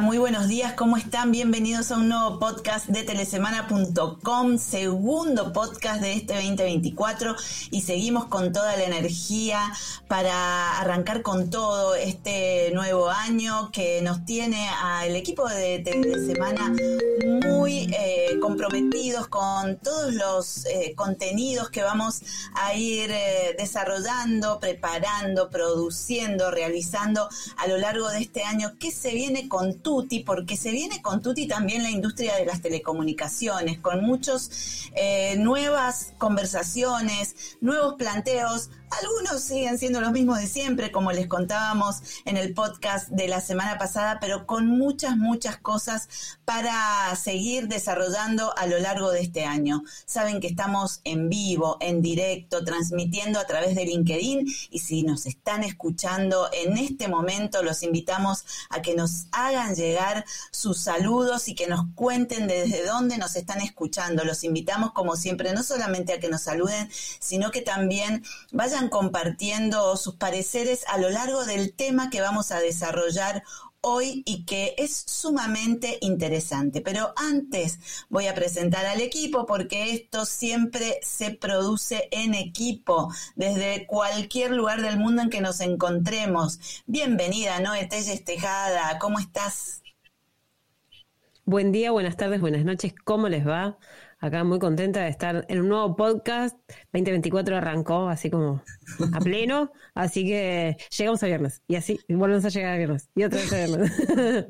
Muy buenos días, ¿cómo están? Bienvenidos a un nuevo podcast de telesemana.com, segundo podcast de este 2024 y seguimos con toda la energía para arrancar con todo este nuevo año que nos tiene al equipo de Telesemana muy eh, comprometidos con todos los eh, contenidos que vamos a ir eh, desarrollando, preparando, produciendo, realizando a lo largo de este año que se viene con Tuti, porque se viene con Tuti también la industria de las telecomunicaciones, con muchas nuevas conversaciones, nuevos planteos, algunos siguen siendo los mismos de siempre, como les contábamos en el podcast de la semana pasada, pero con muchas, muchas cosas para seguir desarrollando a lo largo de este año. Saben que estamos en vivo, en directo, transmitiendo a través de LinkedIn y si nos están escuchando en este momento, los invitamos a que nos hagan llegar sus saludos y que nos cuenten desde dónde nos están escuchando. Los invitamos, como siempre, no solamente a que nos saluden, sino que también vayan compartiendo sus pareceres a lo largo del tema que vamos a desarrollar hoy y que es sumamente interesante. Pero antes voy a presentar al equipo porque esto siempre se produce en equipo, desde cualquier lugar del mundo en que nos encontremos. Bienvenida, Noé Telles Tejada, ¿cómo estás? Buen día, buenas tardes, buenas noches, ¿cómo les va? Acá muy contenta de estar en un nuevo podcast. 2024 arrancó así como a pleno, así que llegamos a viernes y así volvemos a llegar a viernes y otra vez a viernes.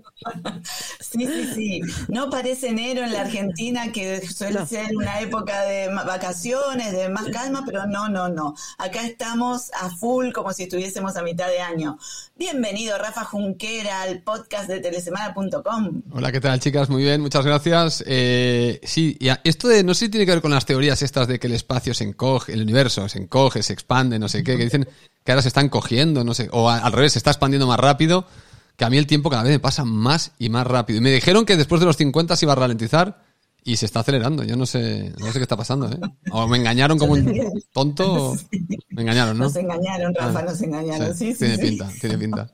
Sí, sí, sí. No parece enero en la Argentina que suele ser una época de vacaciones, de más calma, pero no, no, no. Acá estamos a full como si estuviésemos a mitad de año. Bienvenido Rafa Junquera al podcast de telesemana.com. Hola, ¿qué tal chicas? Muy bien, muchas gracias. Eh, sí, y esto de, no sé si tiene que ver con las teorías estas de que el espacio se encoge, el universo se encoge, se expande, no sé qué, que dicen que ahora se están cogiendo, no sé, o al revés, se está expandiendo más rápido, que a mí el tiempo cada vez me pasa más y más rápido. Y me dijeron que después de los 50 se iba a ralentizar y se está acelerando. Yo no sé, no sé qué está pasando, ¿eh? O me engañaron como un tonto, o me engañaron, ¿no? Nos engañaron, Rafa, ah, nos engañaron. Sí, sí, tiene pinta, tiene pinta.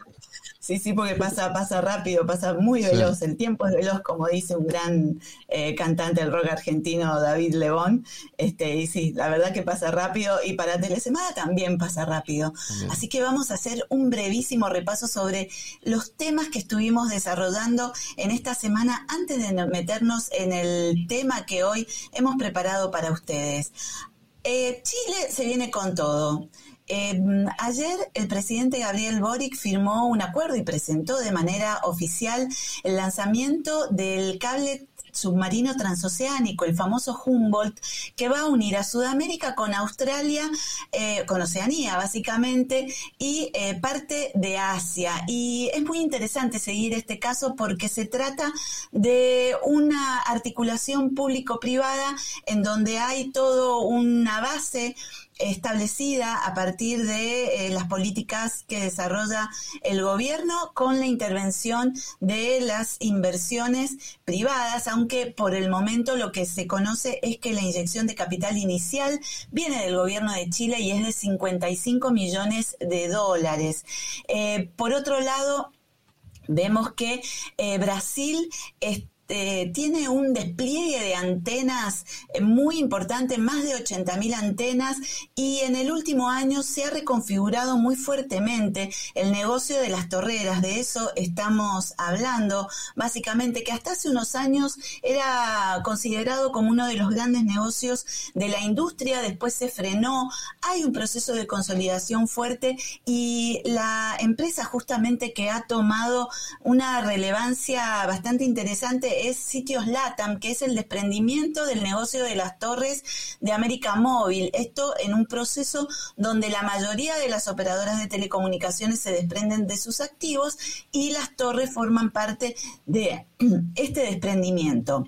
Sí, sí, porque pasa, pasa rápido, pasa muy veloz. El tiempo es veloz, como dice un gran eh, cantante del rock argentino, David Lebón. Este, y sí, la verdad que pasa rápido. Y para Telesemana también pasa rápido. Así que vamos a hacer un brevísimo repaso sobre los temas que estuvimos desarrollando en esta semana antes de meternos en el tema que hoy hemos preparado para ustedes. Eh, Chile se viene con todo. Em, ayer el presidente Gabriel Boric firmó un acuerdo y presentó de manera oficial el lanzamiento del cable submarino transoceánico, el famoso Humboldt, que va a unir a Sudamérica con Australia, eh, con Oceanía básicamente, y eh, parte de Asia. Y es muy interesante seguir este caso porque se trata de una articulación público-privada en donde hay todo una base establecida a partir de eh, las políticas que desarrolla el gobierno con la intervención de las inversiones privadas, aunque por el momento lo que se conoce es que la inyección de capital inicial viene del gobierno de Chile y es de 55 millones de dólares. Eh, por otro lado, vemos que eh, Brasil está eh, tiene un despliegue de antenas eh, muy importante, más de 80.000 antenas, y en el último año se ha reconfigurado muy fuertemente el negocio de las torreras. De eso estamos hablando, básicamente, que hasta hace unos años era considerado como uno de los grandes negocios de la industria, después se frenó, hay un proceso de consolidación fuerte y la empresa justamente que ha tomado una relevancia bastante interesante es Sitios Latam, que es el desprendimiento del negocio de las torres de América Móvil. Esto en un proceso donde la mayoría de las operadoras de telecomunicaciones se desprenden de sus activos y las torres forman parte de este desprendimiento.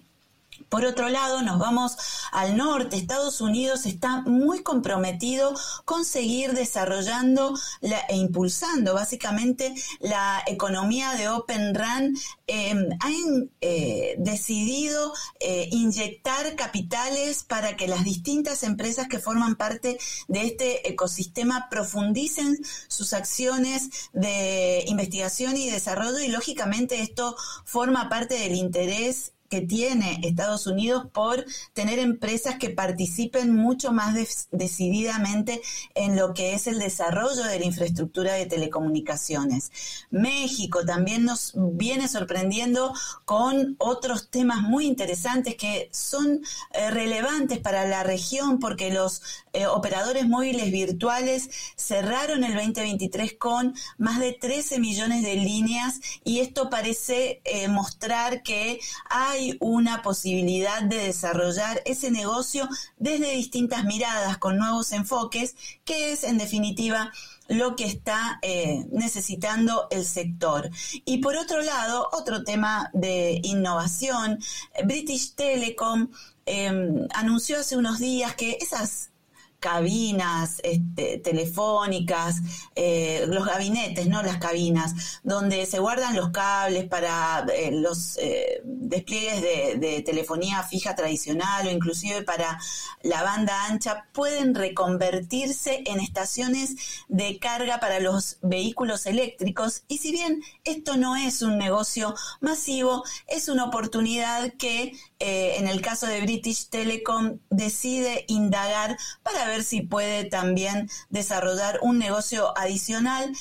Por otro lado, nos vamos al norte. Estados Unidos está muy comprometido con seguir desarrollando e impulsando básicamente la economía de Open RAN. Em, han eh, decidido eh, inyectar capitales para que las distintas empresas que forman parte de este ecosistema profundicen sus acciones de investigación y desarrollo y lógicamente esto forma parte del interés que tiene Estados Unidos por tener empresas que participen mucho más decididamente en lo que es el desarrollo de la infraestructura de telecomunicaciones. México también nos viene sorprendiendo con otros temas muy interesantes que son eh, relevantes para la región porque los eh, operadores móviles virtuales cerraron el 2023 con más de 13 millones de líneas y esto parece eh, mostrar que hay hay una posibilidad de desarrollar ese negocio desde distintas miradas, con nuevos enfoques, que es en definitiva lo que está eh, necesitando el sector. Y por otro lado, otro tema de innovación, British Telecom em, anunció hace unos días que esas cabinas este, telefónicas, eh, los gabinetes, no las cabinas, donde se guardan los cables para eh, los eh, despliegues de, de, telefonía fija tradicional o inclusive para la banda ancha, pueden reconvertirse en estaciones de carga para los vehículos eléctricos. Y si bien esto no es un negocio masivo, es una oportunidad que en el caso de British Telecom decide indagar para ver si puede también desarrollar un negocio adicional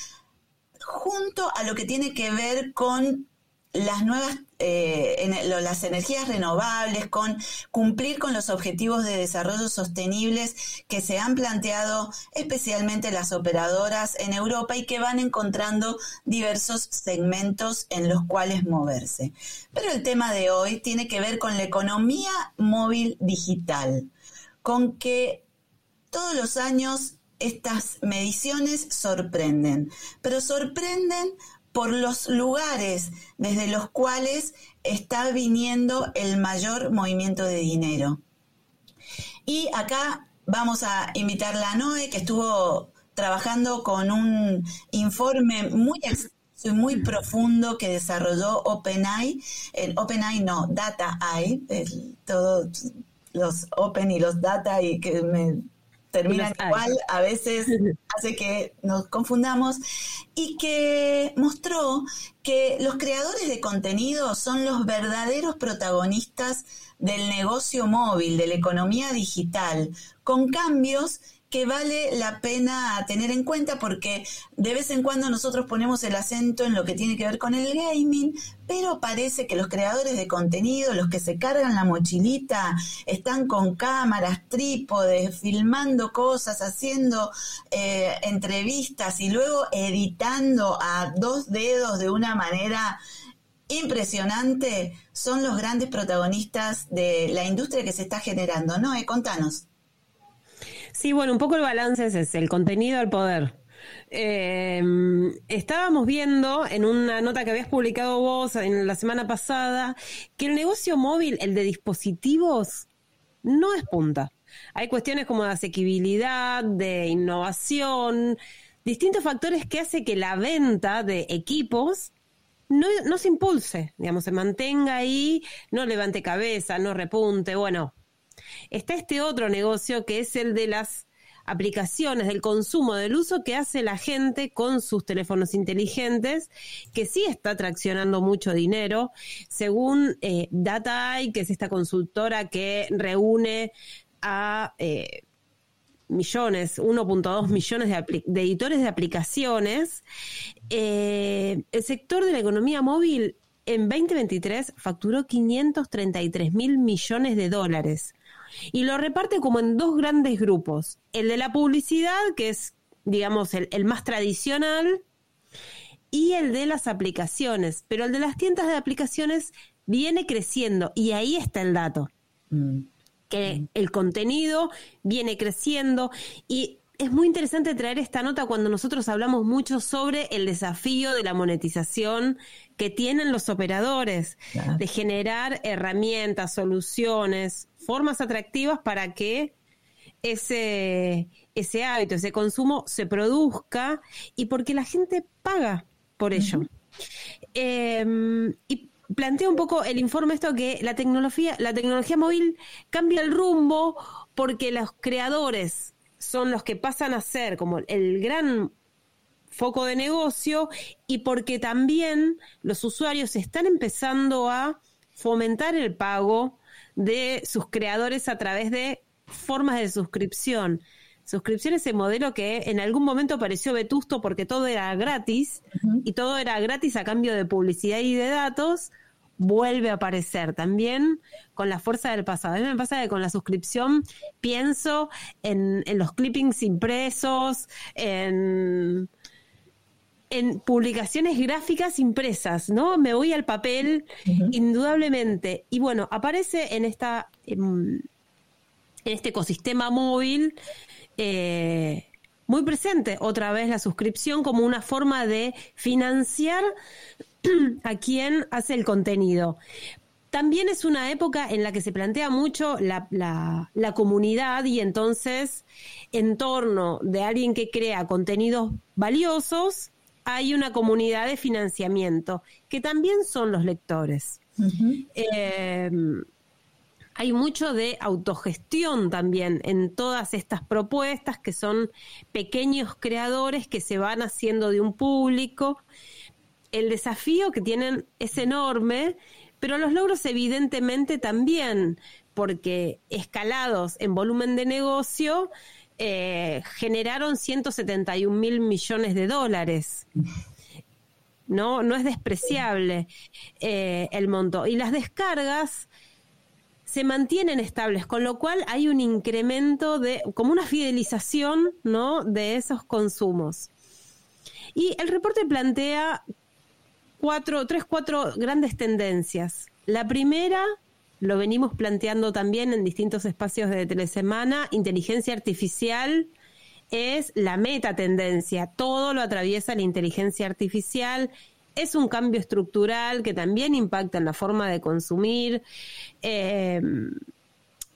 junto a lo que tiene que ver con las nuevas, eh, las energías renovables, con cumplir con los objetivos de desarrollo sostenibles que se han planteado especialmente las operadoras en Europa y que van encontrando diversos segmentos en los cuales moverse. Pero el tema de hoy tiene que ver con la economía móvil digital, con que todos los años estas mediciones sorprenden, pero sorprenden por los lugares desde los cuales está viniendo el mayor movimiento de dinero. Y acá vamos a invitar a Noé, que estuvo trabajando con un informe muy y muy profundo que desarrolló OpenAI, el OpenAI no, DataAI, todos los Open y los Data y que me terminan igual, a veces hace que nos confundamos, y que mostró que los creadores de contenido son los verdaderos protagonistas del negocio móvil, de la economía digital, con cambios que vale la pena tener en cuenta porque de vez en cuando nosotros ponemos el acento en lo que tiene que ver con el gaming, pero parece que los creadores de contenido, los que se cargan la mochilita, están con cámaras, trípodes, filmando cosas, haciendo eh, entrevistas y luego editando a dos dedos de una manera impresionante, son los grandes protagonistas de la industria que se está generando. ¿No? Eh, contanos. Sí, bueno, un poco el balance es ese, el contenido al poder. Eh, estábamos viendo en una nota que habías publicado vos en la semana pasada que el negocio móvil, el de dispositivos, no es punta. Hay cuestiones como de asequibilidad, de innovación, distintos factores que hacen que la venta de equipos no, no se impulse, digamos, se mantenga ahí, no levante cabeza, no repunte, bueno, Está este otro negocio que es el de las aplicaciones, del consumo, del uso que hace la gente con sus teléfonos inteligentes, que sí está traccionando mucho dinero. Según eh, DataEye, que es esta consultora que reúne a eh, millones, 1.2 millones de, editores de aplicaciones, eh, el sector de la economía móvil en 2023 facturó 533 mil millones de dólares y lo reparte como en dos grandes grupos. El de la publicidad, que es, digamos, el, más tradicional, y el de las aplicaciones. Pero el de las tiendas de aplicaciones viene creciendo y ahí está el dato. Mm. Que el contenido viene creciendo y es muy interesante traer esta nota cuando nosotros hablamos mucho sobre el desafío de la monetización que tienen los operadores, de generar herramientas, soluciones, formas atractivas para que ese, ese hábito, ese consumo se produzca y porque la gente paga por ello. Em, y plantea un poco el informe esto que la tecnología, la tecnología móvil cambia el rumbo porque los creadores son los que pasan a ser como el gran foco de negocio y porque también los usuarios están empezando a fomentar el pago de sus creadores a través de formas de suscripción. Suscripción es ese modelo que en algún momento pareció vetusto porque todo era gratis y todo era gratis a cambio de publicidad y de datos, vuelve a aparecer también con la fuerza del pasado. A mí me pasa que con la suscripción pienso en, los clippings impresos, en, en publicaciones gráficas impresas, ¿no? Me voy al papel, indudablemente. Y bueno, aparece en esta en, este ecosistema móvil eh, muy presente otra vez la suscripción como una forma de financiar a quien hace el contenido. También es una época en la que se plantea mucho la, la, comunidad y entonces en torno de alguien que crea contenidos valiosos hay una comunidad de financiamiento que también son los lectores. Eh, hay mucho de autogestión también en todas estas propuestas que son pequeños creadores que se van haciendo de un público el desafío que tienen es enorme, pero los logros evidentemente también, porque escalados en volumen de negocio, eh, generaron 171 mil millones de dólares. No, no es despreciable eh, el monto. Y las descargas se mantienen estables, con lo cual hay un incremento de, como una fidelización, ¿no? De esos consumos. Y el reporte plantea tres, cuatro grandes tendencias. La primera, lo venimos planteando también en distintos espacios de telesemana, inteligencia artificial es la meta tendencia, todo lo atraviesa la inteligencia artificial, es un cambio estructural que también impacta en la forma de consumir, eh,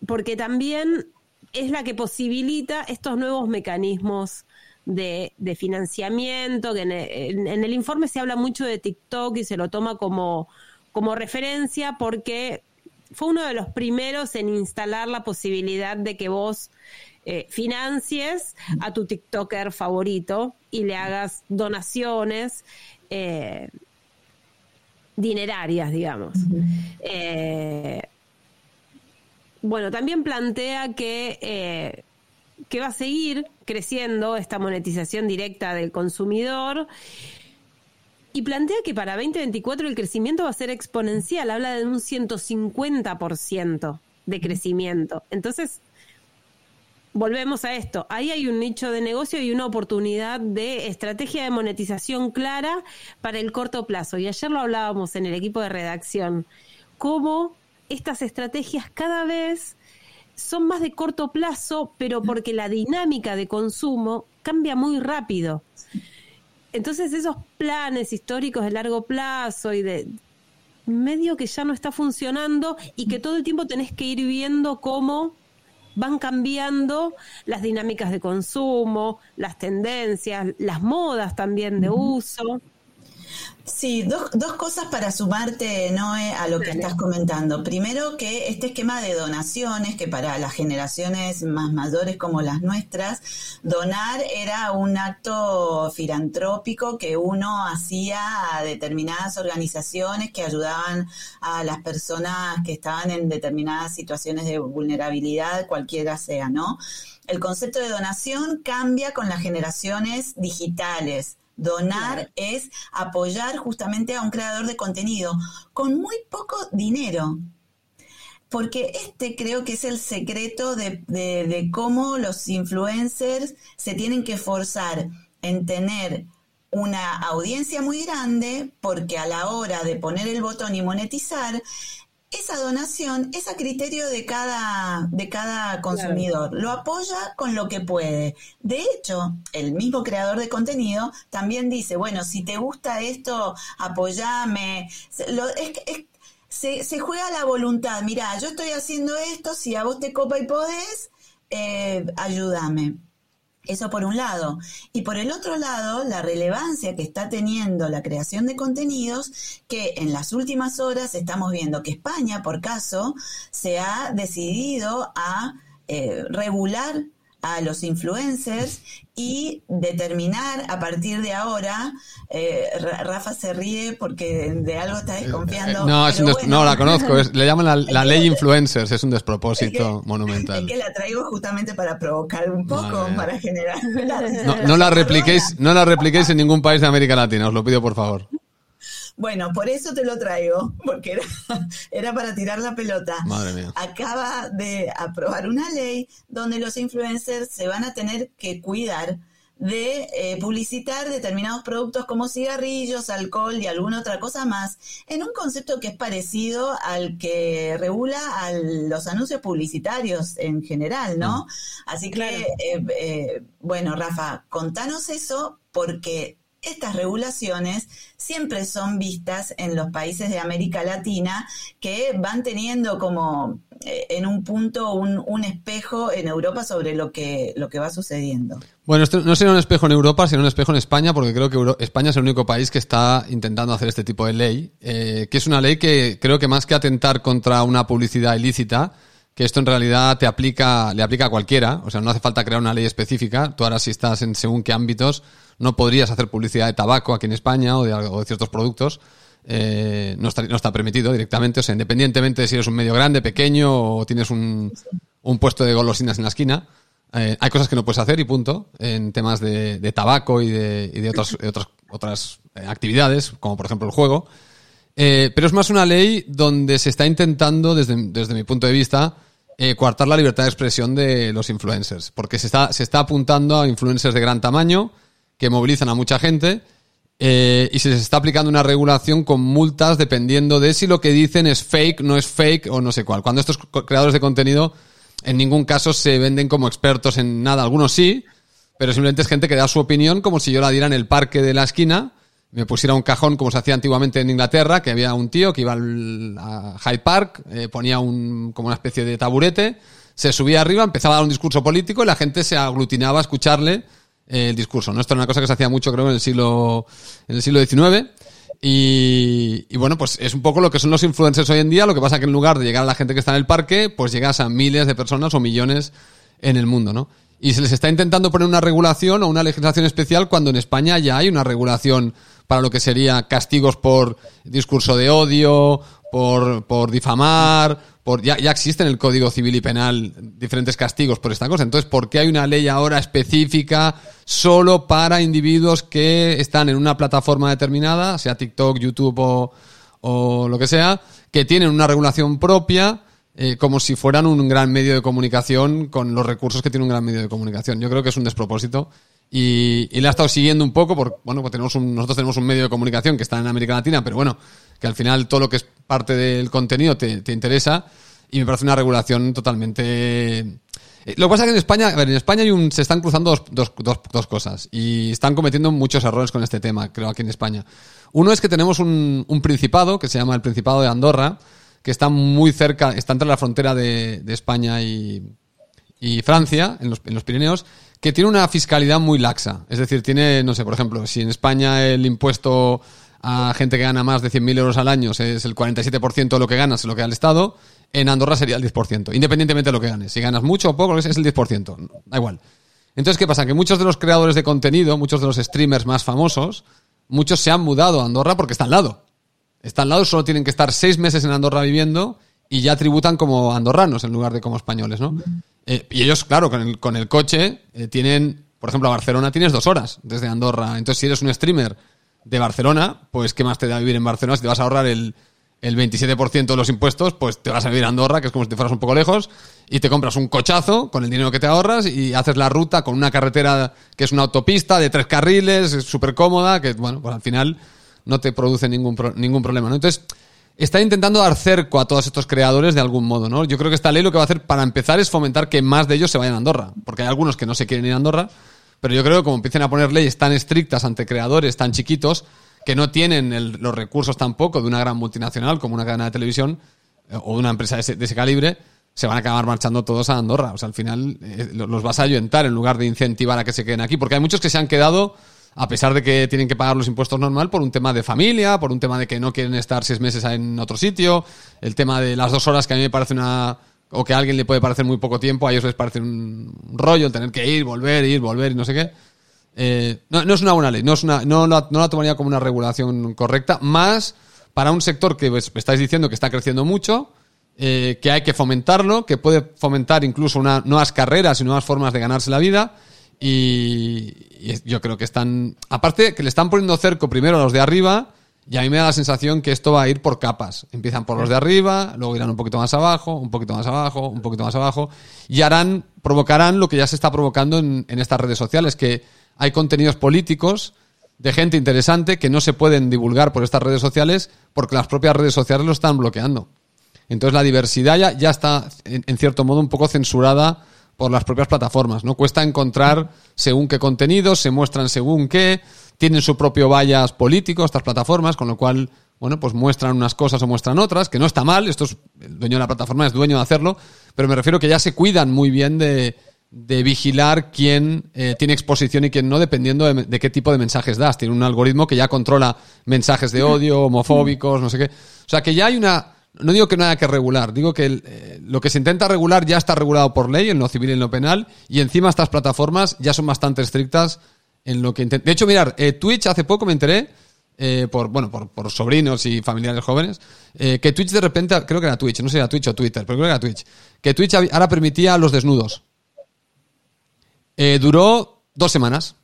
porque también es la que posibilita estos nuevos mecanismos de, financiamiento, que en el, informe se habla mucho de TikTok y se lo toma como, como referencia porque fue uno de los primeros en instalar la posibilidad de que vos eh, financies a tu TikToker favorito y le hagas donaciones eh, dinerarias, digamos. Eh, bueno, también plantea que que va a seguir creciendo esta monetización directa del consumidor. Y plantea que para 2024 el crecimiento va a ser exponencial, habla de un 150% de crecimiento. Entonces, volvemos a esto, ahí hay un nicho de negocio y una oportunidad de estrategia de monetización clara para el corto plazo. Y ayer lo hablábamos en el equipo de redacción, cómo estas estrategias cada vez son más de corto plazo, pero porque la dinámica de consumo cambia muy rápido. Entonces esos planes históricos de largo plazo y de medio que ya no está funcionando y que todo el tiempo tenés que ir viendo cómo van cambiando las dinámicas de consumo, las tendencias, las modas también de uso. Sí, dos, dos cosas para sumarte, Noé, a lo que estás comentando. Primero, que este esquema de donaciones, que para las generaciones más mayores como las nuestras, donar era un acto filantrópico que uno hacía a determinadas organizaciones que ayudaban a las personas que estaban en determinadas situaciones de vulnerabilidad, cualquiera sea, ¿no? El concepto de donación cambia con las generaciones digitales Donar es apoyar justamente a un creador de contenido con muy poco dinero. Porque este creo que es el secreto de, cómo los influencers se tienen que esforzar en tener una audiencia muy grande, porque a la hora de poner el botón y monetizar, esa donación es a criterio de cada, de cada consumidor. Lo apoya con lo que puede. De hecho, el mismo creador de contenido también dice, bueno, si te gusta esto, apoyame. Lo, es, se, se, juega la voluntad. Mira, yo estoy haciendo esto, si a vos te copa y podés, eh, ayúdame. Eso por un lado. Y por el otro lado, la relevancia que está teniendo la creación de contenidos, que en las últimas horas estamos viendo que España, por caso, se ha decidido a eh, regular a los influencers y determinar a partir de ahora, eh, Rafa se ríe porque de algo está desconfiando. No, no la conozco, le llaman la, ley influencers, es un despropósito monumental. Es que la traigo justamente para provocar un poco, para generar... no, la repliquéis, no la repliquéis en ningún país de América Latina, os lo pido por favor. Bueno, por eso te lo traigo, porque era, era para tirar la pelota. Madre mía. Acaba de aprobar una ley donde los influencers se van a tener que cuidar de eh, publicitar determinados productos como cigarrillos, alcohol y alguna otra cosa más, en un concepto que es parecido al que regula a los anuncios publicitarios en general, ¿no? Mm. Así que, eh, eh, bueno, Rafa, contanos eso porque estas regulaciones siempre son vistas en los países de América Latina que van teniendo como eh, en un punto un, espejo en Europa sobre lo que, lo que va sucediendo. Bueno, no será un espejo en Europa, sino un espejo en España, porque creo que España es el único país que está intentando hacer este tipo de ley, eh, que es una ley que creo que más que atentar contra una publicidad ilícita, que esto en realidad te aplica, le aplica a cualquiera, o sea, no hace falta crear una ley específica, tú ahora si estás en según qué ámbitos, no podrías hacer publicidad de tabaco aquí en España o de, ciertos productos. Eh, no, está, no está permitido directamente, o sea, independientemente de si eres un medio grande, pequeño o tienes un, un puesto de golosinas en la esquina, eh, hay cosas que no puedes hacer y punto, en temas de, de tabaco y de, otras, otras, eh, actividades, como por ejemplo el juego. pero es más una ley donde se está intentando, desde, desde mi punto de vista, coartar la libertad de expresión de los influencers, porque se está, se está apuntando a influencers de gran tamaño, que movilizan a mucha gente eh, y se les está aplicando una regulación con multas dependiendo de si lo que dicen es fake, no es fake o no sé cuál. Cuando estos creadores de contenido en ningún caso se venden como expertos en nada, algunos sí, pero simplemente es gente que da su opinión como si yo la diera en el parque de la esquina, me pusiera un cajón como se hacía antiguamente en Inglaterra, que había un tío que iba al, a Hyde Park, eh, ponía un, como una especie de taburete, se subía arriba, empezaba a dar un discurso político y la gente se aglutinaba a escucharle el discurso. ¿no? Esto era una cosa que se hacía mucho, creo, en el siglo, en el siglo XIX. Y, y, bueno, pues es un poco lo que son los influencers hoy en día. Lo que pasa que en lugar de llegar a la gente que está en el parque, pues llegas a miles de personas o millones en el mundo, ¿no? Y se les está intentando poner una regulación o una legislación especial cuando en España ya hay una regulación para lo que sería castigos por discurso de odio, por, por difamar, ya, ya existen en el Código Civil y Penal diferentes castigos por esta cosa. Entonces, ¿por qué hay una ley ahora específica solo para individuos que están en una plataforma determinada, sea TikTok, YouTube o, o lo que sea, que tienen una regulación propia? Eh, como si fueran un gran medio de comunicación con los recursos que tiene un gran medio de comunicación. Yo creo que es un despropósito y, y la he estado siguiendo un poco porque, bueno, pues tenemos un, nosotros tenemos un medio de comunicación que está en América Latina, pero bueno, que al final todo lo que es parte del contenido te, te interesa y me parece una regulación totalmente... Eh, lo que pasa es que en España, a ver, en España hay un, se están cruzando dos, dos, dos, dos, cosas y están cometiendo muchos errores con este tema, creo, aquí en España. Uno es que tenemos un, principado que se llama el Principado de Andorra, que está muy cerca, está entre la frontera de, de España y, y Francia, en los, en los Pirineos, que tiene una fiscalidad muy laxa. Es decir, tiene, no sé, por ejemplo, si en España el impuesto a gente que gana más de 100.000 euros al año es el 47% de lo que ganas, es lo que da el Estado, en Andorra sería el 10%, independientemente de lo que ganes. Si ganas mucho o poco, es el 10%, da igual. Entonces, ¿qué pasa? Que muchos de los creadores de contenido, muchos de los streamers más famosos, muchos se han mudado a Andorra porque está al lado. Está al lado, solo tienen que estar seis meses en Andorra viviendo y ya tributan como andorranos en lugar de como españoles, ¿no? Eh, y ellos, claro, con el, con el coche eh, tienen, por ejemplo, a Barcelona tienes dos horas desde Andorra. Entonces, si eres un streamer de Barcelona, pues ¿qué más te da vivir en Barcelona? Si te vas a ahorrar el, el 27% de los impuestos, pues te vas a vivir a Andorra, que es como si te fueras un poco lejos, y te compras un cochazo con el dinero que te ahorras y haces la ruta con una carretera que es una autopista de tres carriles, es súper cómoda, que bueno, pues al final no te produce ningún, ningún problema. Entonces, está intentando dar cerco a todos estos creadores de algún modo, ¿no? Yo creo que esta ley lo que va a hacer para empezar es fomentar que más de ellos se vayan a Andorra, porque hay algunos que no se quieren ir a Andorra, pero yo creo que como empiecen a poner leyes tan estrictas ante creadores tan chiquitos, que no tienen los recursos tampoco de una gran multinacional como una cadena de televisión eh, o de una empresa de ese, calibre, se van a acabar marchando todos a Andorra. O sea, al final eh, los vas a ayuntar en lugar de incentivar a que se queden aquí, porque hay muchos que se han quedado a pesar de que tienen que pagar los impuestos normal por un tema de familia, por un tema de que no quieren estar seis meses en otro sitio, el tema de las dos horas que a mí me parece una o que a alguien le puede parecer muy poco tiempo, a ellos les parece un rollo el tener que ir, volver, ir, volver y no sé qué. Eh, no, es una buena ley, no, es una, no, la, tomaría como una regulación correcta, más para un sector que pues, estáis diciendo que está creciendo mucho, eh, que hay que fomentarlo, que puede fomentar incluso una, nuevas carreras y nuevas formas de ganarse la vida y, yo creo que están. Aparte, que le están poniendo cerco primero a los de arriba. Y a mí me da la sensación que esto va a ir por capas. Empiezan por los de arriba, luego irán un poquito más abajo, un poquito más abajo, un poquito más abajo. Y harán, provocarán lo que ya se está provocando en, en estas redes sociales, que hay contenidos políticos de gente interesante que no se pueden divulgar por estas redes sociales porque las propias redes sociales lo están bloqueando. Entonces la diversidad ya, ya está, en, cierto modo, un poco censurada por las propias plataformas. ¿no? Cuesta encontrar según qué contenidos, se muestran según qué, tienen su propio vallas político estas plataformas, con lo cual, bueno, pues muestran unas cosas o muestran otras, que no está mal, esto es, el dueño de la plataforma es dueño de hacerlo, pero me refiero que ya se cuidan muy bien de, vigilar quién eh, tiene exposición y quién no, dependiendo de, de, qué tipo de mensajes das. Tiene un algoritmo que ya controla mensajes de odio, homofóbicos, no sé qué. O sea, que ya hay una no digo que no haya que regular, digo que eh, lo que se intenta regular ya está regulado por ley en lo civil y en lo penal, y encima estas plataformas ya son bastante estrictas en lo que De hecho, mirar, eh, Twitch hace poco me enteré, eh, por, bueno, por, sobrinos y familiares jóvenes, que Twitch de repente, creo que era Twitch, no sé si era Twitch o Twitter, pero creo que era Twitch, que Twitch ahora permitía los desnudos. duró dos semanas.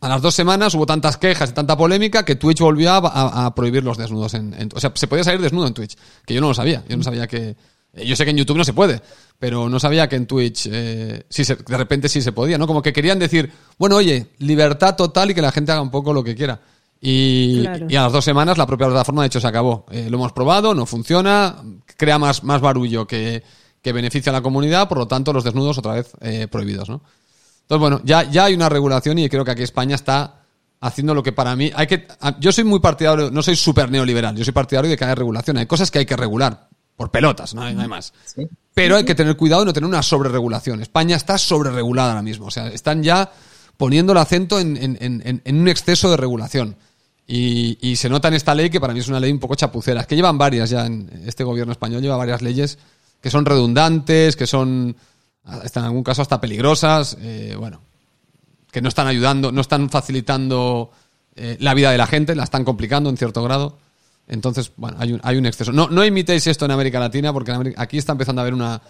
A las dos semanas hubo tantas quejas y tanta polémica que Twitch volvió a, prohibir los desnudos. En, o sea, se podía salir desnudo en Twitch, que yo no lo sabía. Yo no sabía que... Eh, yo sé que en YouTube no se puede, pero no sabía que en Twitch eh, sí de repente sí se podía, ¿no? Como que querían decir, bueno, oye, libertad total y que la gente haga un poco lo que quiera. Y, a las dos semanas la propia plataforma de hecho se acabó. Eh, lo hemos probado, no funciona, crea más, más barullo que, que beneficia a la comunidad, por lo tanto los desnudos otra vez prohibidos, ¿no? Entonces, bueno, ya, ya hay una regulación y creo que aquí España está haciendo lo que para mí hay que yo soy muy partidario no soy súper neoliberal yo soy partidario de que haya regulación hay cosas que hay que regular por pelotas no hay, más. Pero hay que tener cuidado y no tener una sobreregulación. España está sobreregulada ahora mismo o sea están ya poniendo el acento en, un exceso de regulación. Y, y, se nota en esta ley que para mí es una ley un poco chapucera es que llevan varias ya en este gobierno español lleva varias leyes que son redundantes que son en algún caso hasta peligrosas, eh, bueno, que no están ayudando, no están facilitando eh, la vida de la gente, la están complicando en cierto grado. Entonces, bueno, hay un, hay un exceso. No, no imitéis esto en América Latina, porque aquí está empezando a haber una,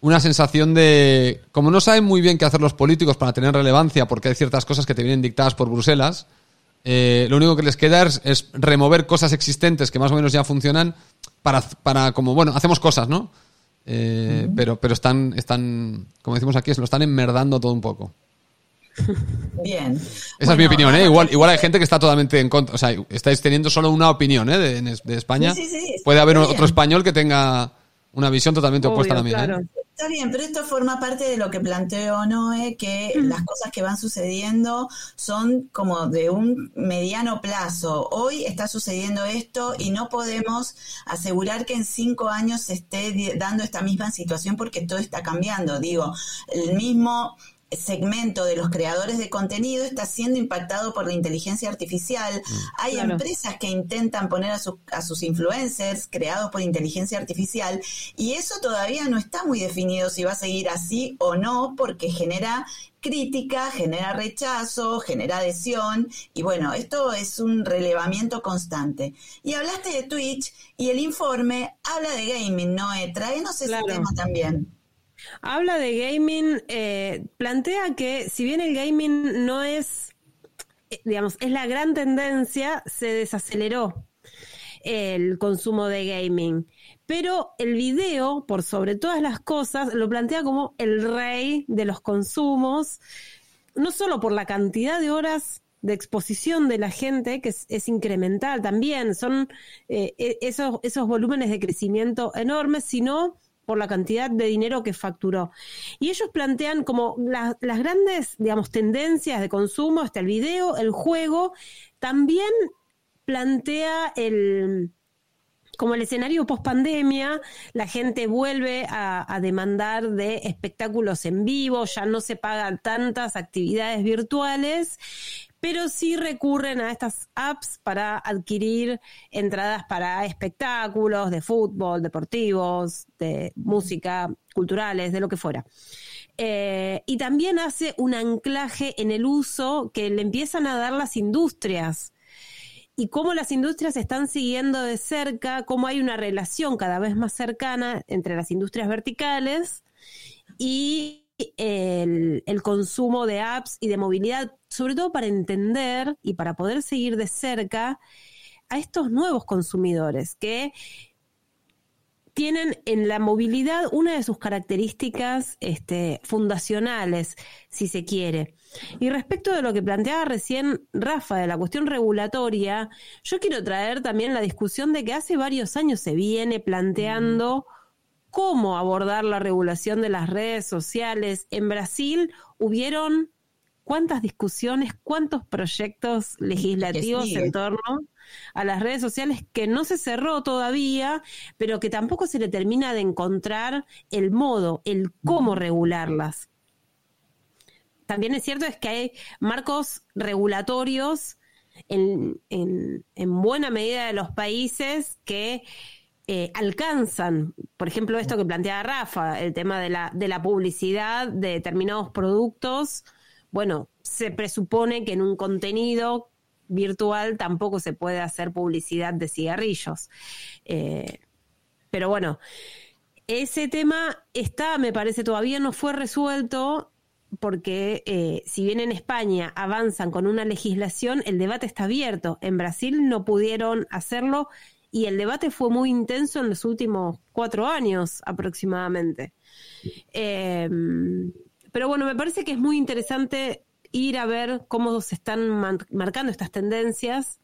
una sensación de. Como no saben muy bien qué hacer los políticos para tener relevancia, porque hay ciertas cosas que te vienen dictadas por Bruselas, eh, lo único que les queda es, remover cosas existentes que más o menos ya funcionan para, para como, bueno, hacemos cosas, ¿no? Eh, pero, pero están, están, como decimos aquí, lo están enmerdando todo un poco. Bien. Esa es mi opinión, ¿eh? Igual, igual hay gente que está totalmente en contra. O sea, estáis teniendo solo una opinión, ¿eh? De, España. Puede haber otro español que tenga una visión totalmente opuesta a la mía. ¿eh? Está bien, pero esto forma parte de lo que planteó Noé, que las cosas que van sucediendo son como de un mediano plazo. Hoy está sucediendo esto y no podemos asegurar que en cinco años se esté dando esta misma situación porque todo está cambiando. Digo, el mismo segmento de los creadores de contenido está siendo impactado por la inteligencia artificial. Mm. Hay empresas que intentan poner a, a, sus influencers creados por inteligencia artificial y eso todavía no está muy definido si va a seguir así o no porque genera crítica, genera rechazo, genera adhesión y bueno, esto es un relevamiento constante. Y hablaste de Twitch y el informe habla de gaming, ¿no? Tráenos ese tema también. Habla de gaming, eh, plantea que si bien el gaming no es, eh, digamos, es la gran tendencia, se desaceleró el consumo de gaming. Pero el video, por sobre todas las cosas, lo plantea como el rey de los consumos, no solo por la cantidad de horas de exposición de la gente que es, incremental también. Son eh, e, esos, esos volúmenes de crecimiento enormes, sino por la cantidad de dinero que facturó. Y ellos plantean como las grandes, digamos, tendencias de consumo, hasta el video, el juego, también plantea el como el escenario post pandemia, la gente vuelve a, demandar de espectáculos en vivo, ya no se pagan tantas actividades virtuales, pero sí recurren a estas apps para adquirir entradas para espectáculos de fútbol, deportivos, de música, culturales, de lo que fuera. Eh, y también hace un anclaje en el uso que le empiezan a dar las industrias y cómo las industrias están siguiendo de cerca, cómo hay una relación cada vez más cercana entre las industrias verticales y el, consumo de apps y de movilidad, sobre todo para entender y para poder seguir de cerca a estos nuevos consumidores que tienen en la movilidad una de sus características este, fundacionales, si se quiere. Y respecto de lo que planteaba recién Rafa de la cuestión regulatoria, yo quiero traer también la discusión de que hace varios años se viene planteando cómo abordar la regulación de las redes sociales. En Brasil hubieron cuántas discusiones, cuántos proyectos legislativos en torno a las redes sociales que no se cerró todavía, pero que tampoco se le termina de encontrar el modo, el cómo regularlas. También es cierto es que hay marcos regulatorios en, buena medida de los países que eh, alcanzan, por ejemplo, esto que planteaba Rafa, el tema de la, de la publicidad de determinados productos. Bueno, se presupone que en un contenido virtual tampoco se puede hacer publicidad de cigarrillos. Eh, pero bueno, ese tema está, me parece, todavía no fue resuelto porque eh, si bien en España avanzan con una legislación, el debate está abierto. En Brasil no pudieron hacerlo y el debate fue muy intenso en los últimos cuatro años aproximadamente. Em, pero bueno, me parece que es muy interesante ir a ver cómo se están marcando estas tendencias,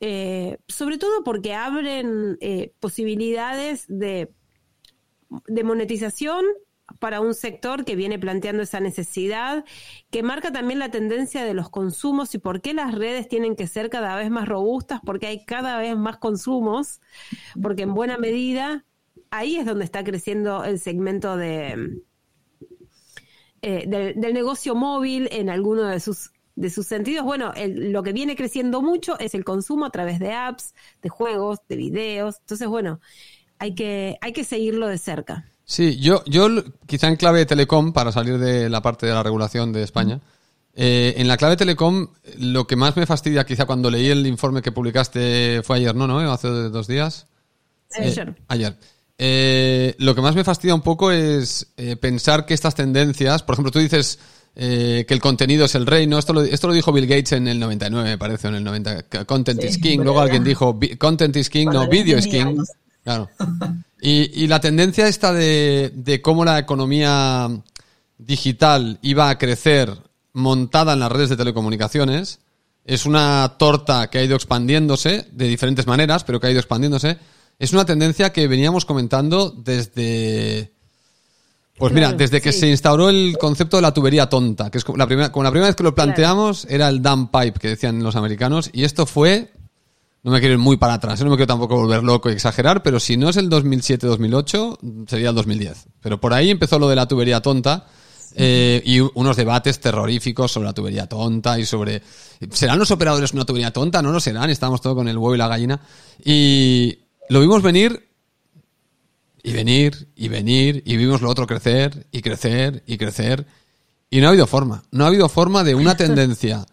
eh, sobre todo porque abren eh, posibilidades de, de monetización para un sector que viene planteando esa necesidad, que marca también la tendencia de los consumos y por qué las redes tienen que ser cada vez más robustas, porque hay cada vez más consumos, porque en buena medida ahí es donde está creciendo el segmento de, eh, del, negocio móvil en alguno de sus, de sus sentidos. Bueno, lo que viene creciendo mucho es el consumo a través de apps, de juegos, de videos. Entonces, bueno, hay que, hay que seguirlo de cerca. Sí, yo, yo quizá en clave de telecom, para salir de la parte de la regulación de España, eh, en la clave telecom, lo que más me fastidia, quizá cuando leí el informe que publicaste, fue ayer, ¿no? ¿No? Hace dos días. Ayer. Eh, ayer. Eh, lo que más me fastidia un poco es eh, pensar que estas tendencias, por ejemplo, tú dices eh, que el contenido es el rey, ¿no? Esto lo, esto lo dijo Bill Gates en el 99, me parece, en el 90. Content is king. Luego alguien dijo, content is king, no, video is king. Claro. Y, y la tendencia esta de, de cómo la economía digital iba a crecer montada en las redes de telecomunicaciones es una torta que ha ido expandiéndose de diferentes maneras, pero que ha ido expandiéndose es una tendencia que veníamos comentando desde... Pues mira, desde que se instauró el concepto de la tubería tonta, que es como la primera, como la primera vez que lo planteamos era el dump pipe que decían los americanos, y esto fue, no me quiero ir muy para atrás, no me quiero tampoco volver loco y exagerar, pero si no es el 2007-2008, sería el 2010. Pero por ahí empezó lo de la tubería tonta, eh, y unos debates terroríficos sobre la tubería tonta y sobre ¿serán los operadores una tubería tonta? No lo serán, estamos todo con el huevo y la gallina. Y, lo vimos venir y venir y venir y vimos lo otro crecer y crecer y crecer y no ha habido forma. No ha habido forma de una tendencia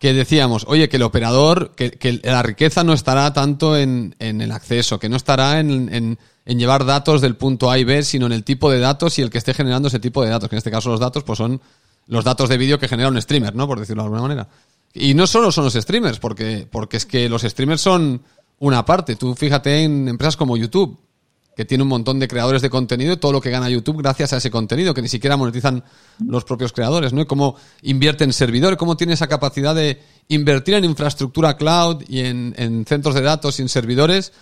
que decíamos, oye, que el operador, que, la riqueza no estará tanto en, el acceso, que no estará en, en, llevar datos del punto A y B, sino en el tipo de datos y el que esté generando ese tipo de datos, que en este caso los datos pues son los datos de vídeo que genera un streamer, ¿no? Por decirlo de alguna manera. Y no solo son los streamers, porque, porque es que los streamers son una parte. Tú fíjate en empresas como YouTube, que tiene un montón de creadores de contenido y todo lo que gana YouTube gracias a ese contenido, que ni siquiera monetizan los propios creadores, ¿no? Y cómo invierte en servidores, cómo tiene esa capacidad de invertir en infraestructura cloud y en, centros de datos y en servidores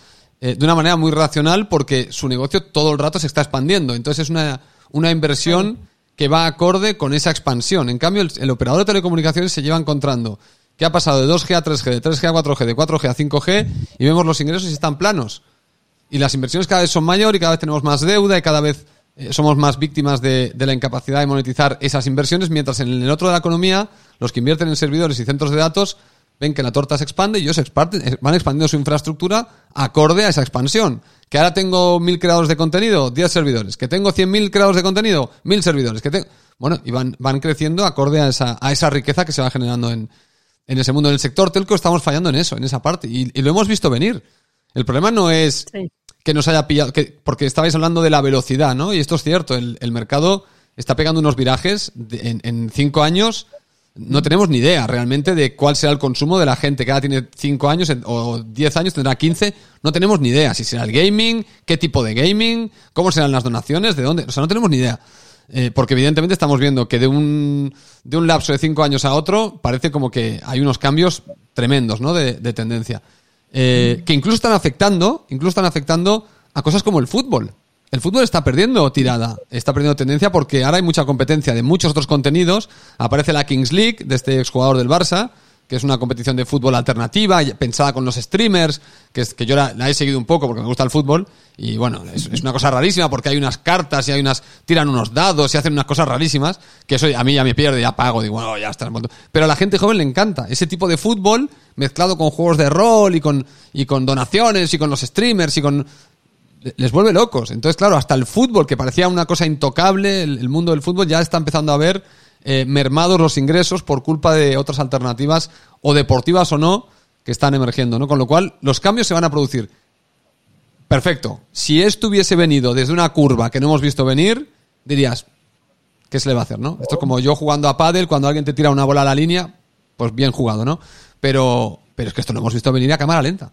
eh, de una manera muy racional porque su negocio todo el rato se está expandiendo. Entonces es una, una inversión que va acorde con esa expansión. En cambio, el, operador de telecomunicaciones se lleva encontrando que ha pasado de 2G a 3G, de 3G a 4G, de 4G a 5G y vemos los ingresos y están planos y las inversiones cada vez son mayores y cada vez tenemos más deuda y cada vez eh, somos más víctimas de, la incapacidad de monetizar esas inversiones, mientras en el otro de la economía, los que invierten en servidores y centros de datos ven que la torta se expande y ellos eh, van expandiendo su infraestructura acorde a esa expansión. Que ahora tengo mil creadores de contenido, 10 servidores. Que tengo cien mil creadores de contenido, mil servidores. Que bueno, y van, van creciendo acorde a esa, a esa riqueza que se va generando en, en ese mundo. En el sector telco estamos fallando en eso, en esa parte. Y, lo hemos visto venir. El problema no es que nos haya pillado, que, porque estabais hablando de la velocidad, ¿no? Y esto es cierto, el, mercado está pegando unos virajes en, cinco años. No tenemos ni idea realmente de cuál será el consumo de la gente que ahora tiene cinco años o diez años, tendrá quince. No tenemos ni idea si será el gaming, qué tipo de gaming, cómo serán las donaciones, de dónde. O sea, no tenemos ni idea. Eh, porque evidentemente estamos viendo que de un, de un lapso de cinco años a otro parece como que hay unos cambios tremendos, ¿no? De, de tendencia. Eh, que incluso están afectando, incluso están afectando a cosas como el fútbol. El fútbol está perdiendo tirada, está perdiendo tendencia porque ahora hay mucha competencia de muchos otros contenidos. Aparece la Kings League de este exjugador del Barça, que es una competición de fútbol alternativa, pensada con los streamers, que, es, que yo la, he seguido un poco porque me gusta el fútbol. Y bueno, es, una cosa rarísima porque hay unas cartas y hay unas. tiran unos dados y hacen unas cosas rarísimas, que eso a mí ya me pierde, ya pago, digo, bueno, ya está. Pero a la gente joven le encanta ese tipo de fútbol mezclado con juegos de rol y con, y con donaciones y con los streamers y con... Les vuelve locos. Entonces, claro, hasta el fútbol, que parecía una cosa intocable, el, mundo del fútbol ya está empezando a ver eh, mermados los ingresos por culpa de otras alternativas, o deportivas o no, que están emergiendo, ¿no? Con lo cual, los cambios se van a producir. Perfecto. Si esto hubiese venido desde una curva que no hemos visto venir, dirías, ¿qué se le va a hacer, no? Esto es como yo jugando a pádel, cuando alguien te tira una bola a la línea, pues bien jugado, ¿no? Pero, pero es que esto lo hemos visto venir a cámara lenta.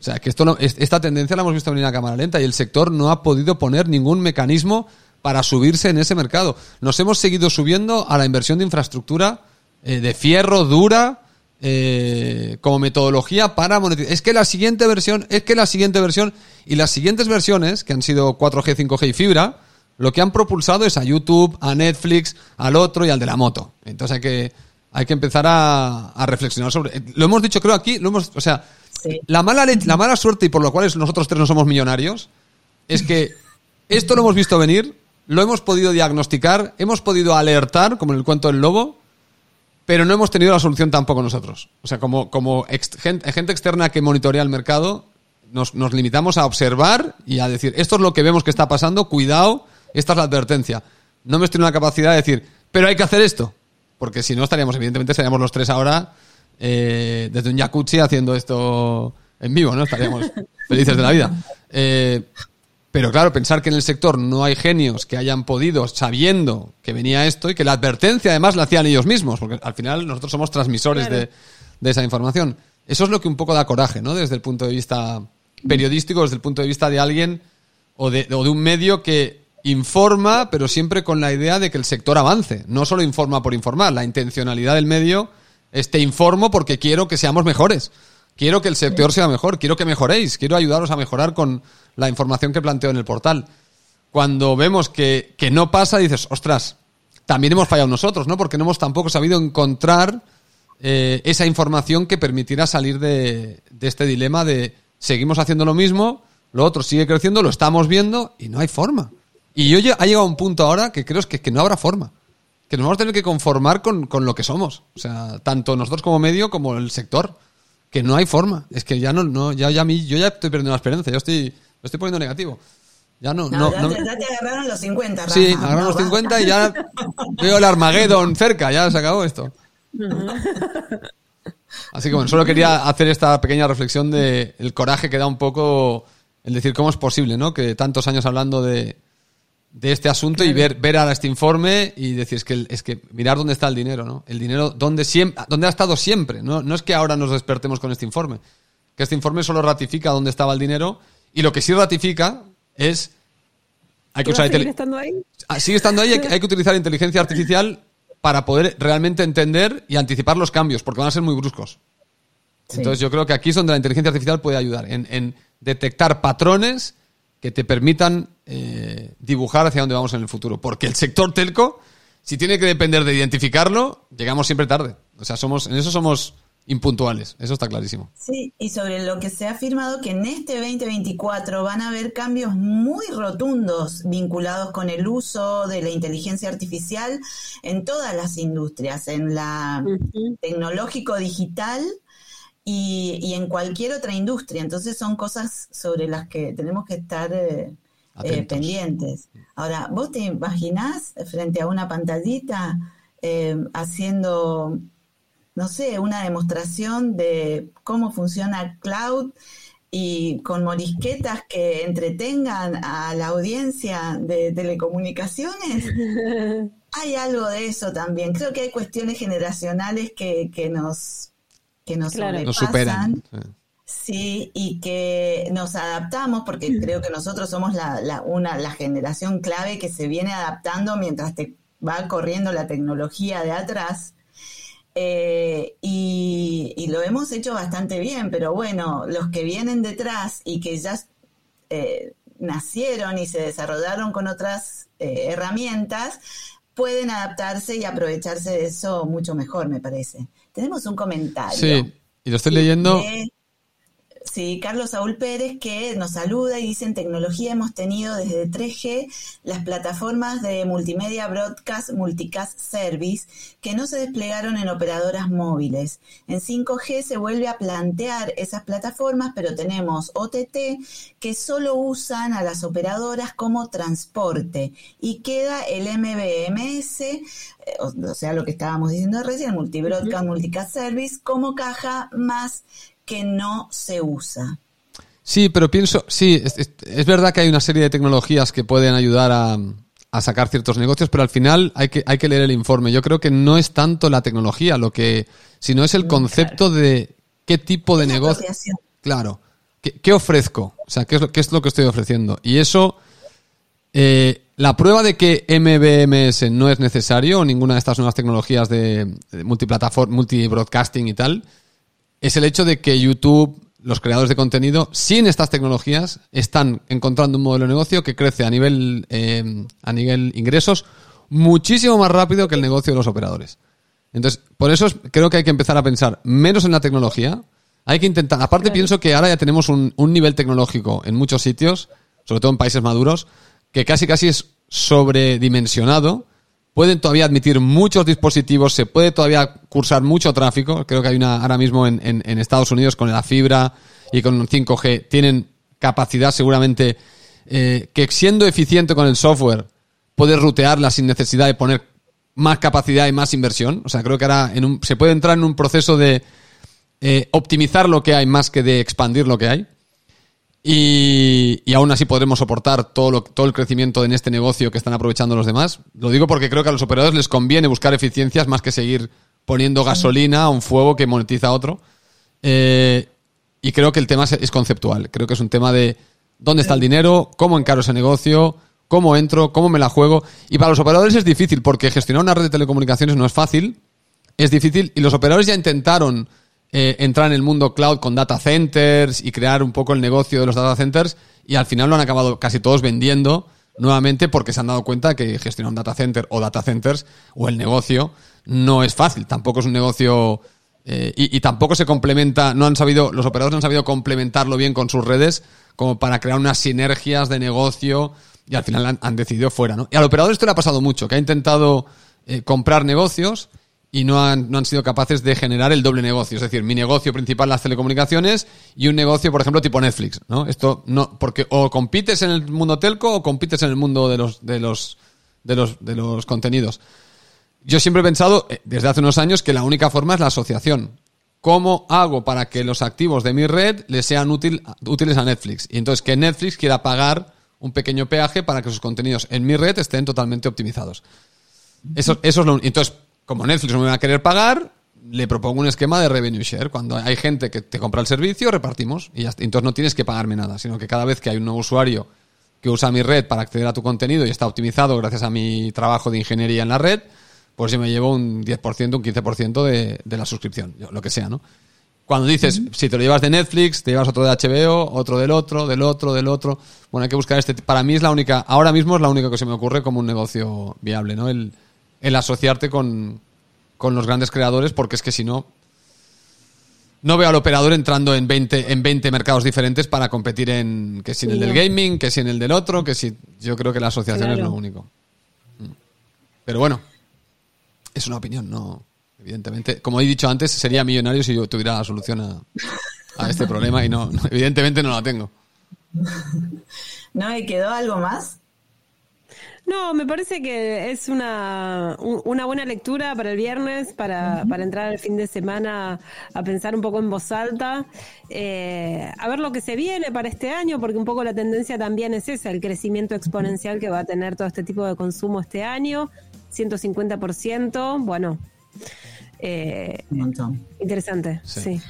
O sea, que esto esta tendencia la hemos visto venir a cámara lenta y el sector no ha podido poner ningún mecanismo para subirse en ese mercado. Nos hemos seguido subiendo a la inversión de infraestructura eh, de fierro dura eh, como metodología para monetizar. Es que la siguiente versión, es que la siguiente versión y las siguientes versiones, que han sido 4G, 5G y fibra, lo que han propulsado es a YouTube, a Netflix, al otro y al de la moto. Entonces hay que hay que empezar a, reflexionar sobre. Lo hemos dicho, creo aquí, lo hemos, o sea, la mala la mala suerte y por lo cual nosotros tres no somos millonarios es que esto lo hemos visto venir, lo hemos podido diagnosticar, hemos podido alertar, como en el cuento del lobo, pero no hemos tenido la solución tampoco nosotros. O sea, como, como gente, gente, externa que monitorea el mercado, nos, nos limitamos a observar y a decir, esto es lo que vemos que está pasando, cuidado, esta es la advertencia. No hemos tenido la capacidad de decir, pero hay que hacer esto porque si no estaríamos, evidentemente, estaríamos los tres ahora eh, desde un jacuzzi haciendo esto en vivo, ¿no? Estaríamos felices de la vida. Eh, pero claro, pensar que en el sector no hay genios que hayan podido, sabiendo que venía esto y que la advertencia además la hacían ellos mismos, porque al final nosotros somos transmisores de, de, esa información. Eso es lo que un poco da coraje, ¿no? Desde el punto de vista periodístico, desde el punto de vista de alguien o de, o de un medio que informa, pero siempre con la idea de que el sector avance. No solo informa por informar. La intencionalidad del medio es te informo porque quiero que seamos mejores. Quiero que el sector sea mejor. Quiero que mejoréis. Quiero ayudaros a mejorar con la información que planteo en el portal. Cuando vemos que, no pasa, dices, ostras, también hemos fallado nosotros, ¿no? Porque no hemos tampoco sabido encontrar eh, esa información que permitiera salir de, de este dilema de seguimos haciendo lo mismo, lo otro sigue creciendo, lo estamos viendo y no hay forma. Y yo ha llegado a un punto ahora que creo que, que no habrá forma. Que nos vamos a tener que conformar con, lo que somos. O sea, tanto nosotros como medio como el sector. Que no hay forma. Es que ya no, no ya, ya mí, yo ya estoy perdiendo la esperanza. Yo estoy, lo estoy poniendo negativo. Ya no, no, ya, Te, agarraron los 50. Sí, me agarraron los 50 y ya veo el Armageddon cerca, ya se acabó esto. Así que bueno, solo quería hacer esta pequeña reflexión de el coraje que da un poco el decir cómo es posible, ¿no? Que tantos años hablando de, de este asunto y ver, ver ahora este informe y decir, es que, es que mirar dónde está el dinero, ¿no? El dinero, dónde, siempre, dónde ha estado siempre, ¿no? No es que ahora nos despertemos con este informe, que este informe solo ratifica dónde estaba el dinero y lo que sí ratifica es... Hay que usar sigue estando ahí? Ah, sigue estando ahí, hay, que utilizar inteligencia artificial para poder realmente entender y anticipar los cambios, porque van a ser muy bruscos. Entonces yo creo que aquí es donde la inteligencia artificial puede ayudar, en, detectar patrones que te permitan eh, dibujar hacia dónde vamos en el futuro. Porque el sector telco, si tiene que depender de identificarlo, llegamos siempre tarde. O sea, somos, en eso somos impuntuales, eso está clarísimo. Sí, y sobre lo que se ha afirmado que en este 2024 van a haber cambios muy rotundos vinculados con el uso de la inteligencia artificial en todas las industrias, en la tecnológico digital y, en cualquier otra industria. Entonces son cosas sobre las que tenemos que estar eh, eh, pendientes. Ahora, ¿vos te imaginás frente a una pantallita eh, haciendo no sé, una demostración de cómo funciona cloud y con morisquetas que entretengan a la audiencia de telecomunicaciones. hay algo de eso también. Creo que hay cuestiones generacionales que, que nos que nos, superan. Sí. y que nos adaptamos, porque creo que nosotros somos la, la, una, la generación clave que se viene adaptando mientras te va corriendo la tecnología de atrás. Eh, y, lo hemos hecho bastante bien, pero bueno, los que vienen detrás y que ya eh, nacieron y se desarrollaron con otras eh, herramientas, pueden adaptarse y aprovecharse de eso mucho mejor, me parece. Tenemos un comentario. Sí, y lo estoy leyendo. Sí, Carlos Saúl Pérez que nos saluda y dice en tecnología hemos tenido desde 3G las plataformas de multimedia broadcast multicast service que no se desplegaron en operadoras móviles. En 5G se vuelve a plantear esas plataformas, pero tenemos OTT que solo usan a las operadoras como transporte y queda el MBMS, eh, o, sea, lo que estábamos diciendo recién, multibroadcast multicast service como caja más que no se usa. Sí, pero pienso, sí, es, verdad que hay una serie de tecnologías que pueden ayudar a, sacar ciertos negocios, pero al final hay que, hay que leer el informe. Yo creo que no es tanto la tecnología lo que, sino es el concepto de qué tipo de negocio. Claro. ¿Qué, ofrezco? O sea, ¿qué es, lo, qué es lo que estoy ofreciendo? Y eso, eh, la prueba de que MBMS no es necesario, o ninguna de estas nuevas tecnologías de, de multiplataforma, multibroadcasting y tal, es el hecho de que YouTube, los creadores de contenido, sin estas tecnologías, están encontrando un modelo de negocio que crece a nivel, eh, a nivel ingresos muchísimo más rápido que el negocio de los operadores. Entonces, por eso creo que hay que empezar a pensar menos en la tecnología. Hay que intentar. Aparte, pienso que ahora ya tenemos un, un nivel tecnológico en muchos sitios, sobre todo en países maduros, que casi casi es sobredimensionado pueden todavía admitir muchos dispositivos, se puede todavía cursar mucho tráfico. Creo que hay una ahora mismo en, Estados Unidos con la fibra y con 5G, tienen capacidad seguramente eh, que siendo eficiente con el software, puede rutearla sin necesidad de poner más capacidad y más inversión. O sea, creo que ahora en un, se puede entrar en un proceso de eh, optimizar lo que hay más que de expandir lo que hay. Y, y, aún así podremos soportar todo, lo, todo el crecimiento en este negocio que están aprovechando los demás. Lo digo porque creo que a los operadores les conviene buscar eficiencias más que seguir poniendo gasolina a un fuego que monetiza a otro. Eh, y creo que el tema es, conceptual. Creo que es un tema de dónde está el dinero, cómo encaro ese negocio, cómo entro, cómo me la juego. Y para los operadores es difícil porque gestionar una red de telecomunicaciones no es fácil. Es difícil y los operadores ya intentaron eh, entrar en el mundo cloud con data centers y crear un poco el negocio de los data centers y al final lo han acabado casi todos vendiendo nuevamente porque se han dado cuenta que gestionar un data center o data centers o el negocio no es fácil, tampoco es un negocio eh, y, tampoco se complementa, no han sabido, los operadores no han sabido complementarlo bien con sus redes como para crear unas sinergias de negocio y al final han, decidido fuera, ¿no? Y al operador esto le ha pasado mucho, que ha intentado eh, comprar negocios y no han, no han sido capaces de generar el doble negocio. Es decir, mi negocio principal las telecomunicaciones y un negocio, por ejemplo, tipo Netflix, ¿no? Esto no, porque o compites en el mundo telco o compites en el mundo de los, de los, de los, de los contenidos. Yo siempre he pensado, eh, desde hace unos años, que la única forma es la asociación. ¿Cómo hago para que los activos de mi red les sean útil, útiles a Netflix? Y entonces que Netflix quiera pagar un pequeño peaje para que sus contenidos en mi red estén totalmente optimizados. Eso, eso es lo Entonces, como Netflix no me va a querer pagar, le propongo un esquema de revenue share. Cuando hay gente que te compra el servicio, repartimos y ya Entonces no tienes que pagarme nada, sino que cada vez que hay un nuevo usuario que usa mi red para acceder a tu contenido y está optimizado gracias a mi trabajo de ingeniería en la red, pues yo me llevo un 10%, un 15% de, de la suscripción, lo que sea, ¿no? Cuando dices, si te lo llevas de Netflix, te llevas otro de HBO, otro del otro, del otro, del otro. Bueno, hay que buscar este. Para mí es la única, ahora mismo es la única que se me ocurre como un negocio viable, ¿no? El, el asociarte con, con los grandes creadores, porque es que si no, no veo al operador entrando en 20, en 20 mercados diferentes para competir en que si en el del gaming, que si en el del otro, que si yo creo que la asociación es lo único. Mm. Pero bueno, es una opinión, no evidentemente. Como he dicho antes, sería millonario si yo tuviera la solución a, a este problema y no, evidentemente no la tengo. ¿No? ¿Y quedó algo más? No, me parece que es una, una buena lectura para el viernes, para, para entrar al fin de semana a pensar un poco en voz alta, eh, a ver lo que se viene para este año, porque un poco la tendencia también es esa, el crecimiento exponencial que va a tener todo este tipo de consumo este año, 150%, bueno. Eh, un montón. Interesante, sí.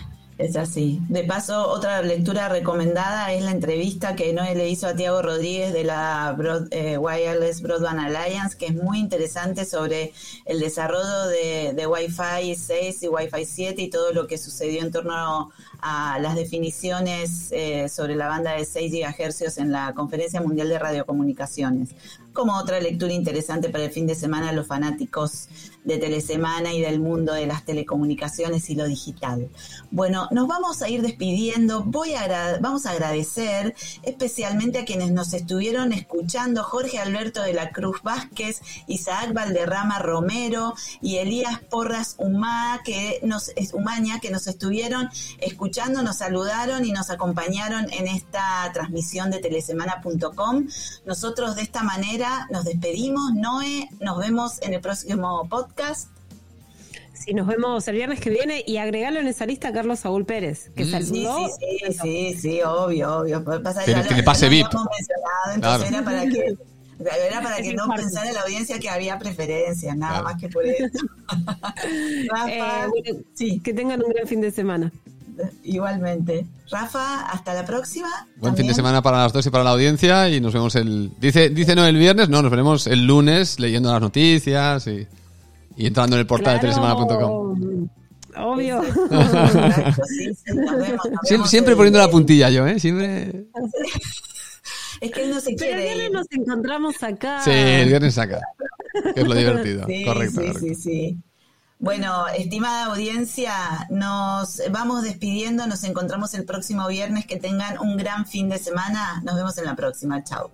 Es así. De paso, otra lectura recomendada es la entrevista que Noé le hizo a Tiago Rodríguez de la eh, Wireless Broadband Alliance, que es muy interesante sobre el desarrollo de, de Wi-Fi 6 y Wi-Fi 7 y todo lo que sucedió en torno a las definiciones eh, sobre la banda de 6 GHz en la Conferencia Mundial de Radiocomunicaciones. Como otra lectura interesante para el fin de semana, los fanáticos de Telesemana y del mundo de las telecomunicaciones y lo digital. Bueno, nos vamos a ir despidiendo. Voy a vamos a agradecer especialmente a quienes nos estuvieron escuchando, Jorge Alberto de la Cruz Vázquez, Isaac Valderrama Romero y Elías Porras Humá, que nos, que nos estuvieron escuchando, nos saludaron y nos acompañaron en esta transmisión de telesemana.com. Nosotros de esta manera nos despedimos. Noé, nos vemos en el próximo podcast Sí, nos vemos el viernes que viene y agregarlo en esa lista a Carlos Saúl Pérez, que mm. saludó. Sí, sí, sí, sí, obvio, obvio. Pasa, que, que le pase VIP. Entonces era para que, era para que no pensara la audiencia que había preferencias, nada más que por eso. Eh, sí. Que tengan un gran fin de semana. Igualmente. Rafa, hasta la próxima. Buen fin de semana para las dos y para la audiencia y nos vemos el... Dice, dice no el viernes, no, nos veremos el lunes leyendo las noticias y... Y entrando en el portal de telesemana.com. Obvio. siempre, poniendo la puntilla yo, ¿eh? Siempre. Es que él no se Pero quiere. nos encontramos acá. Sí, el viernes acá. Que es lo divertido. correcto, sí, sí, sí. Bueno, estimada audiencia, nos vamos despidiendo. Nos encontramos el próximo viernes. Que tengan un gran fin de semana. Nos vemos en la próxima. Chao.